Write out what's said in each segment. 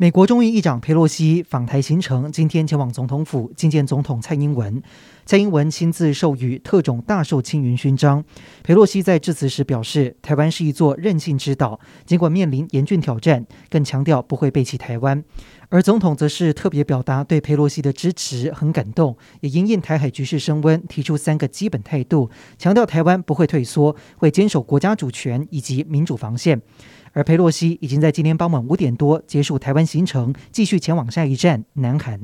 美国众议议长佩洛西访台行程，今天前往总统府觐见总统蔡英文。蔡英文亲自授予特种大綬青云勋章。佩洛西在致辞时表示，台湾是一座韧性之岛，尽管面临严峻挑战，更强调不会背弃台湾。而总统则是特别表达对佩洛西的支持，很感动，也因应台海局势升温，提出三个基本态度，强调台湾不会退缩，会坚守国家主权以及民主防线。而佩洛西已经在今天傍晚五点多结束台湾行程，继续前往下一站南韩。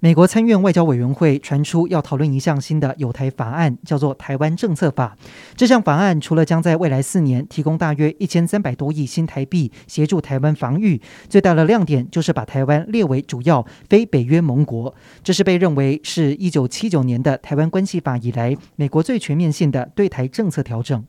美国参院外交委员会传出要讨论一项新的有台法案，叫做《台湾政策法》。这项法案除了将在未来四年提供大约一千三百多亿新台币协助台湾防御，最大的亮点就是把台湾列为主要非北约盟国。这是被认为是一九七九年的《台湾关系法》以来美国最全面性的对台政策调整。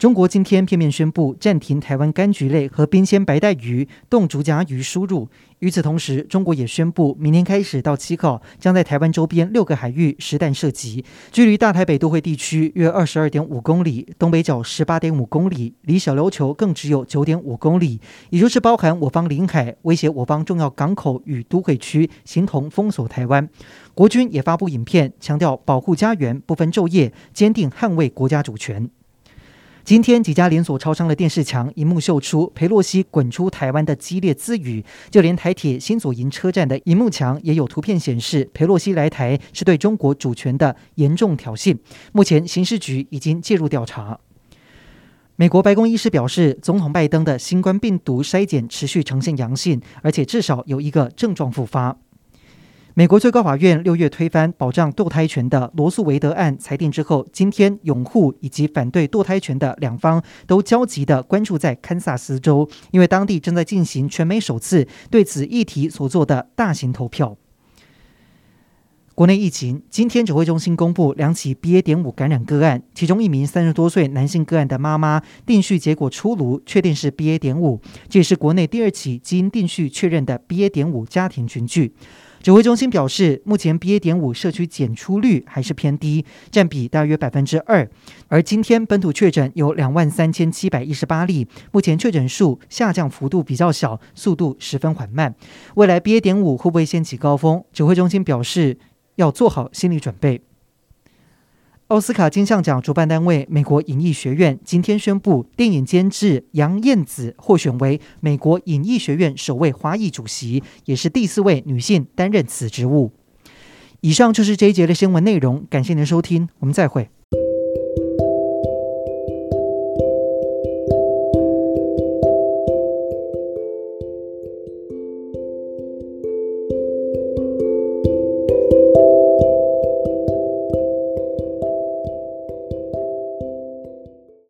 中国今天片面宣布暂停台湾柑橘类和冰鲜白带鱼、冻竹荚鱼输入。与此同时，中国也宣布明天开始到七号，将在台湾周边六个海域实弹射击，距离大台北都会地区约二十二点五公里，东北角十八点五公里，离小琉球更只有九点五公里，也就是包含我方领海，威胁我方重要港口与都会区，形同封锁台湾。国军也发布影片，强调保护家园不分昼夜，坚定捍卫国家主权。今天几家连锁超商的电视墙萤幕秀出裴洛西滚出台湾的激烈字语，就连台铁新左营车站的萤幕墙也有图片显示，裴洛西来台是对中国主权的严重挑衅。目前刑事局已经介入调查。美国白宫医师表示，总统拜登的新冠病毒筛检持续呈现阳性，而且至少有一个症状复发。美国最高法院六月推翻保障堕胎权的罗诉韦德案裁定之后，今天拥护以及反对堕胎权的两方都焦急地关注在堪萨斯州，因为当地正在进行全美首次对此议题所做的大型投票。国内疫情，今天指挥中心公布两起 BA. 点五感染个案，其中一名三十多岁男性个案的妈妈定序结果出炉，确定是 BA. 点五，这也是国内第二起基因定序确认的 BA. 点五家庭群聚。指挥中心表示，目前 BA. 点五社区检出率还是偏低，占比大约百分之二。而今天本土确诊有两万三千七百一十八例，目前确诊数下降幅度比较小，速度十分缓慢。未来 BA. 点五会不会掀起高峰？指挥中心表示要做好心理准备。奥斯卡金像奖主办单位美国影艺学院今天宣布，电影监制杨燕子获选为美国影艺学院首位华裔主席，也是第四位女性担任此职务。以上就是这一节的新闻内容，感谢您的收听，我们再会。